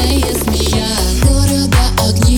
Черная змея города огня.